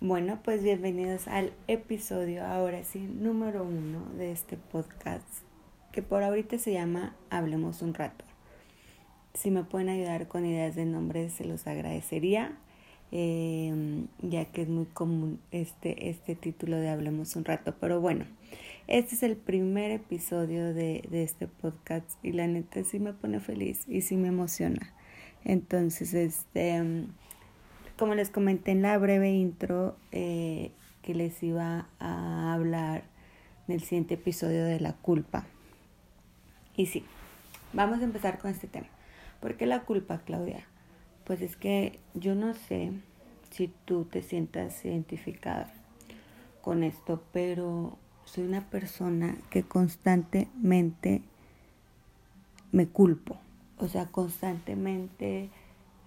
Bueno, pues bienvenidos al episodio, ahora sí, número uno de este podcast, que por ahorita se llama Hablemos un rato. Si me pueden ayudar con ideas de nombres, se los agradecería, eh, ya que es muy común este, este título de Hablemos un rato. Pero bueno, este es el primer episodio de, de este podcast y la neta sí me pone feliz y sí me emociona. Entonces, este como les comenté en la breve intro eh, que les iba a hablar en el siguiente episodio de la culpa. Y sí, vamos a empezar con este tema. ¿Por qué la culpa, Claudia? Pues es que yo no sé si tú te sientas identificada con esto, pero soy una persona que constantemente me culpo. O sea, constantemente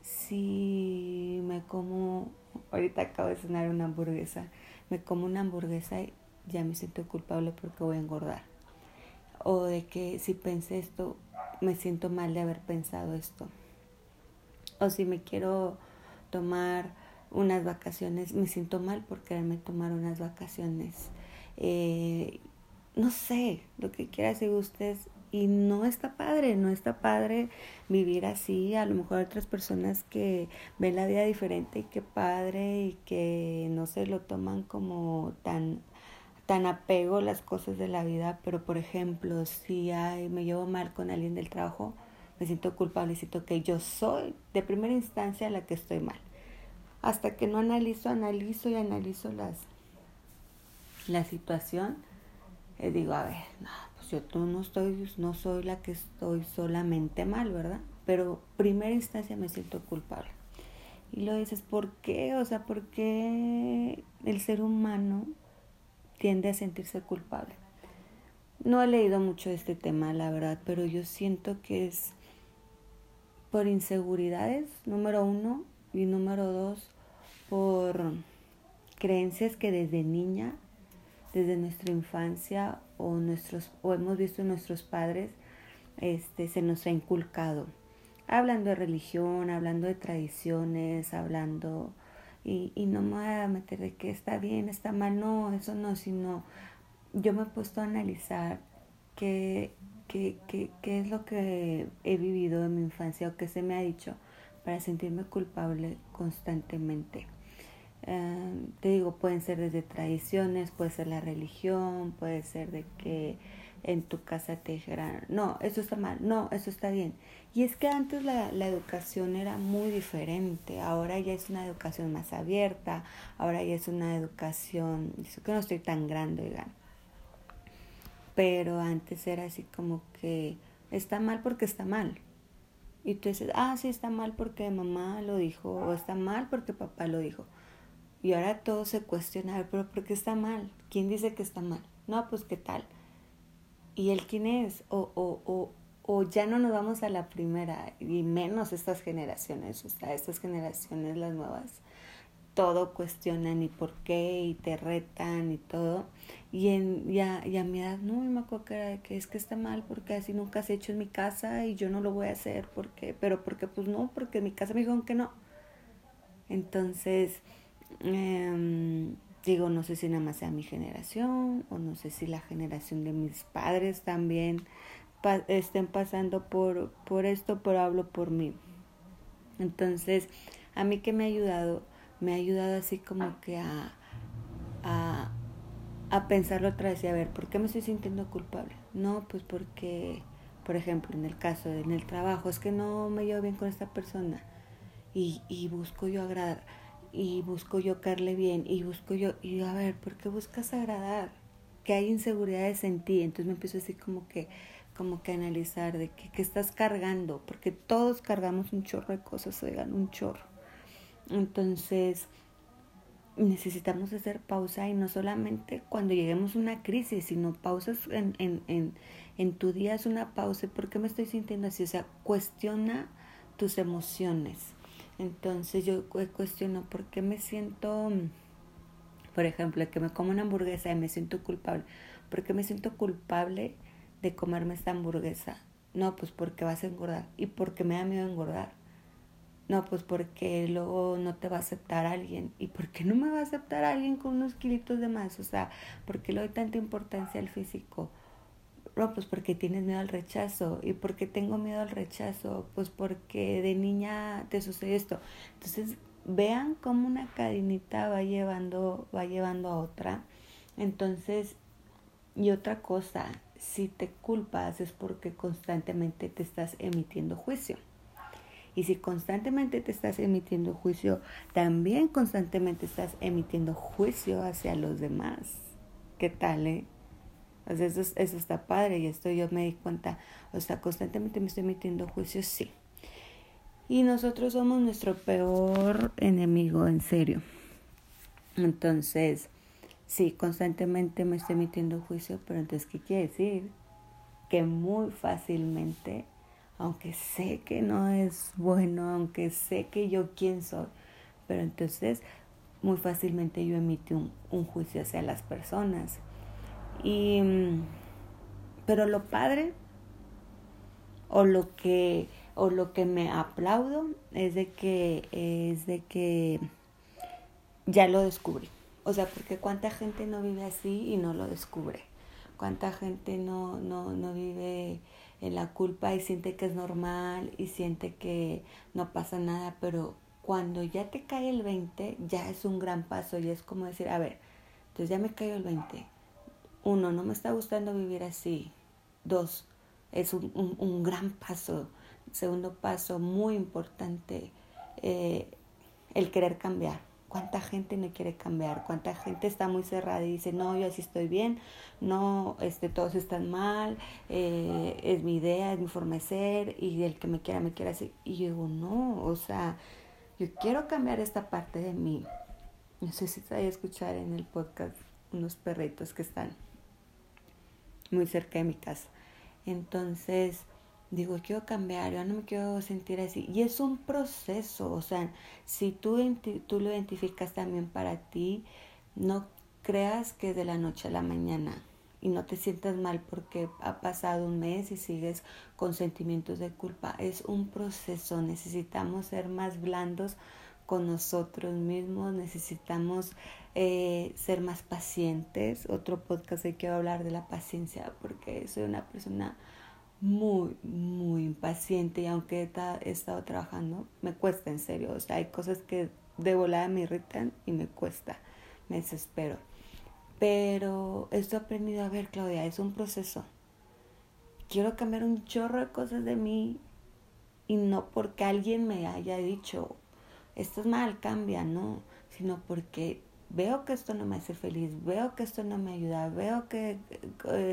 si me como, ahorita acabo de cenar una hamburguesa, me como una hamburguesa y ya me siento culpable porque voy a engordar. O de que si pensé esto, me siento mal de haber pensado esto. O si me quiero tomar unas vacaciones, me siento mal por quererme tomar unas vacaciones. Eh, no sé, lo que quieras y gustes, y no está padre, no está padre vivir así. A lo mejor otras personas que ven la vida diferente y qué padre y que no se lo toman como tan tan apego las cosas de la vida, pero por ejemplo, si hay, me llevo mal con alguien del trabajo, me siento culpable siento que yo soy de primera instancia la que estoy mal. Hasta que no analizo, analizo y analizo las la situación, eh, digo, a ver, no, yo no no soy la que estoy solamente mal, ¿verdad? Pero primera instancia me siento culpable. Y lo dices, ¿por qué? O sea, ¿por qué el ser humano tiende a sentirse culpable? No he leído mucho de este tema, la verdad, pero yo siento que es por inseguridades, número uno, y número dos, por creencias que desde niña desde nuestra infancia o nuestros o hemos visto en nuestros padres este se nos ha inculcado. Hablando de religión hablando de tradiciones hablando y, y no me voy a meter de que está bien está mal no eso no sino yo me he puesto a analizar qué, qué, qué, qué es lo que he vivido en mi infancia o qué se me ha dicho para sentirme culpable constantemente Em, te digo, pueden ser desde tradiciones, puede ser la religión, puede ser de que en tu casa te dijeran, no, eso está mal, no, eso está bien. Y es que antes la, la educación era muy diferente, ahora ya es una educación más abierta, ahora ya es una educación, dice que no estoy tan grande, oigan. Pero antes era así como que está mal porque está mal. Y tú dices, ah, sí, está mal porque mamá lo dijo, o está mal porque papá lo dijo. Y ahora todo se cuestiona, pero ¿por qué está mal? ¿Quién dice que está mal? No, pues qué tal. ¿Y él quién es? O, o, o, o ya no nos vamos a la primera, y menos estas generaciones, o sea, estas generaciones las nuevas, todo cuestionan y por qué, y te retan y todo. Y, en, ya, y a mi edad, no, me acuerdo que, que es que está mal porque así nunca se hecho en mi casa y yo no lo voy a hacer, porque, pero porque pues no, porque en mi casa me dijeron que no. Entonces, Em, digo, no sé si nada más sea mi generación o no sé si la generación de mis padres también estén pasando por, por esto, pero hablo por mí. Entonces, a mí que me ha ayudado, me ha ayudado así como que a, a, a pensarlo otra vez y a ver, ¿por qué me estoy sintiendo culpable? No, pues porque, por ejemplo, en el caso, en el trabajo, es que no me llevo bien con esta persona y, y busco yo agradar y busco yo caerle bien y busco yo, y a ver, ¿por qué buscas agradar? Que hay inseguridades en ti, entonces me empiezo así como que, como que analizar de que, que estás cargando, porque todos cargamos un chorro de cosas, oigan, un chorro. Entonces, necesitamos hacer pausa y no solamente cuando lleguemos a una crisis, sino pausas en, en, en, en tu día es una pausa. ¿Por qué me estoy sintiendo así? O sea, cuestiona tus emociones entonces yo cuestiono por qué me siento, por ejemplo, que me como una hamburguesa y me siento culpable. ¿Por qué me siento culpable de comerme esta hamburguesa? No, pues porque vas a engordar y porque me da miedo engordar. no, pues porque luego no te va a aceptar alguien. ¿Y por qué no me va a aceptar alguien con unos kilitos de más? O sea, ¿por qué le doy tanta importancia al físico? No, pues porque tienes miedo al rechazo. ¿Y por qué tengo miedo al rechazo? Pues porque de niña te sucede esto. Entonces, vean cómo una cadenita va llevando, va llevando a otra. Entonces, y otra cosa, si te culpas es porque constantemente te estás emitiendo juicio. Y si constantemente te estás emitiendo juicio, también constantemente estás emitiendo juicio hacia los demás. ¿Qué tal, eh? O sea, eso, eso está padre y esto yo me di cuenta. O sea, constantemente me estoy emitiendo juicio, sí. Y nosotros somos nuestro peor enemigo, en serio. Entonces, sí, constantemente me estoy emitiendo juicio, pero entonces, ¿qué quiere decir? Que muy fácilmente aunque sé que no es bueno, aunque sé que yo quién soy, pero entonces muy fácilmente yo emito un, un juicio hacia las personas. Y, pero lo padre o lo que o lo que me aplaudo es de que es de que ya lo descubrí. O sea, porque cuánta gente no vive así y no lo descubre. Cuánta gente no no no vive en la culpa y siente que es normal y siente que no pasa nada, pero cuando ya te cae el 20, ya es un gran paso y es como decir, a ver, entonces ya me cayó el 20. Uno, no me está gustando vivir así. Dos, es un, un, gran paso. Segundo paso, muy importante, eh, el querer cambiar cuánta gente no quiere cambiar, cuánta gente está muy cerrada y dice, no, yo así estoy bien, no, este, todos están mal, eh, es mi idea, es mi forma de ser y el que me quiera, me quiera así. Y yo digo, no, o sea, yo quiero cambiar esta parte de mí. No sé si te a escuchar en el podcast unos perritos que están muy cerca de mi casa. Entonces, digo, quiero cambiar, yo no me quiero sentir así. Y es un proceso, o sea, si tú, tú lo identificas también para ti, no creas que de la noche a la mañana y no te sientas mal porque ha pasado un mes y sigues con sentimientos de culpa. Es un proceso, necesitamos ser más blandos con nosotros mismos, necesitamos eh, ser más pacientes. Otro podcast que quiero hablar de la paciencia porque soy una persona muy, muy impaciente y aunque he, estado trabajando, me cuesta en serio. O sea, hay cosas que de volada me irritan y me cuesta, me desespero. Pero esto he aprendido a ver, Claudia, es un proceso. Quiero cambiar un chorro de cosas de mí y no porque alguien me haya dicho, esto es mal, cambia, no, sino porque veo que esto no me hace feliz, veo que esto no me ayuda, veo que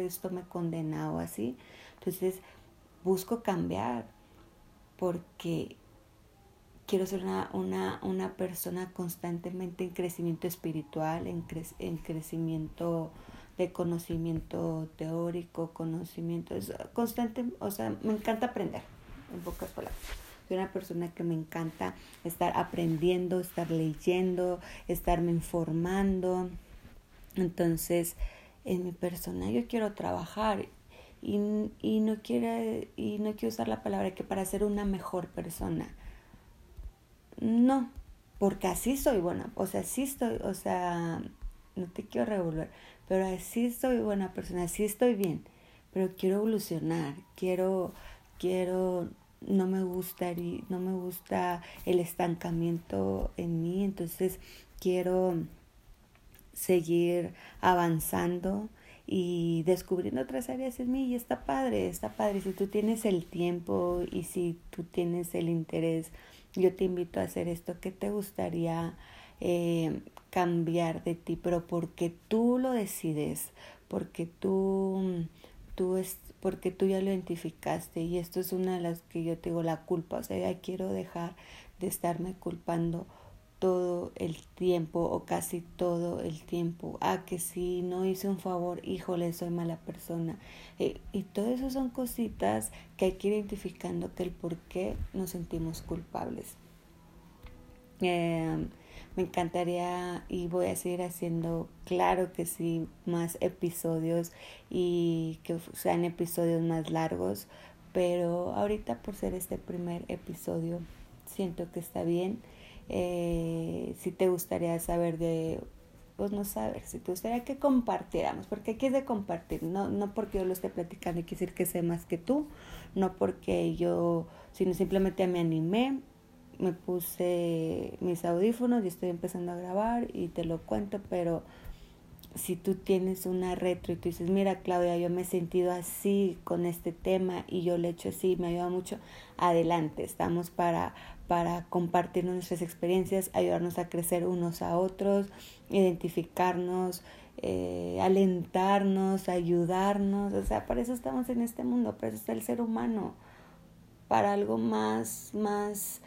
esto me condena o así. Entonces busco cambiar porque quiero ser una, una, una persona constantemente en crecimiento espiritual, en, en crecimiento de conocimiento teórico, conocimiento, es constante, o sea, me encanta aprender, en pocas palabras. Soy una persona que me encanta estar aprendiendo, estar leyendo, estarme informando. Entonces, en mi persona yo quiero trabajar y, y, no quiero, y no quiero usar la palabra que para ser una mejor persona. No, porque así soy buena, o sea, sí estoy, o sea, no te quiero revolver, pero así soy buena persona, así estoy bien, pero quiero evolucionar, quiero, quiero, no me gusta, no me gusta el estancamiento en mí, entonces quiero seguir avanzando, y descubriendo otras áreas en mí y está padre, está padre. Si tú tienes el tiempo y si tú tienes el interés, yo te invito a hacer esto. ¿Qué te gustaría eh, cambiar de ti? Pero porque tú lo decides, porque tú, tú porque tú ya lo identificaste y esto es una de las que yo te digo la culpa, o sea, ya quiero dejar de estarme culpando todo el tiempo o casi todo el tiempo. Ah, que si no hice un favor, híjole, soy mala persona. Eh, y todo eso son cositas que hay que ir identificando que el por qué nos sentimos culpables. Em, me encantaría y voy a seguir haciendo, claro que sí, más episodios y que sean episodios más largos, pero ahorita por ser este primer episodio siento que está bien. Eh, si te gustaría saber de, pues no saber, si te gustaría que compartiéramos, porque aquí es de compartir, no, no porque yo lo esté platicando y quiere decir que sé más que tú, no porque yo, sino simplemente me animé, me puse mis audífonos y estoy empezando a grabar y te lo cuento, pero si tú tienes una retro y tú dices, mira Claudia, yo me he sentido así con este tema y yo le he hecho así, me ayuda mucho, adelante, estamos para, para compartir nuestras experiencias, ayudarnos a crecer unos a otros, identificarnos, eh, alentarnos, ayudarnos, o sea, para eso estamos en este mundo, para eso está el ser humano, para algo más, más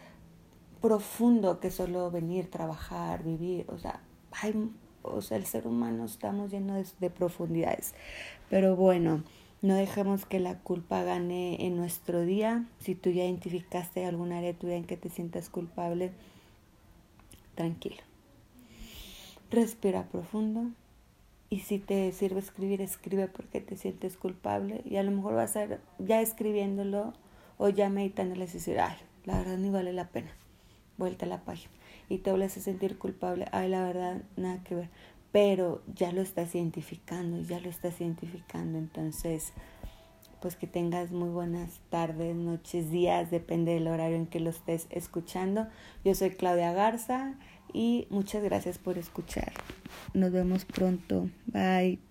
profundo que solo venir, trabajar, vivir, o sea, hay, o sea, el ser humano estamos llenos de, profundidades. Pero bueno, no dejemos que la culpa gane en nuestro día. Si tú ya identificaste algún área de en que te sientas culpable, tranquilo. Respira profundo. Y si te sirve escribir, escribe porque te sientes culpable. Y a lo mejor vas a ya escribiéndolo o ya meditándolo y decir, ay, la verdad ni vale la pena vuelta a la página y te vuelves a sentir culpable, ay, la verdad, nada que ver. Pero ya lo estás identificando, ya lo estás identificando. Entonces, pues que tengas muy buenas tardes, noches, días, depende del horario en que lo estés escuchando. Yo soy Claudia Garza y muchas gracias por escuchar. Nos vemos pronto. Bye.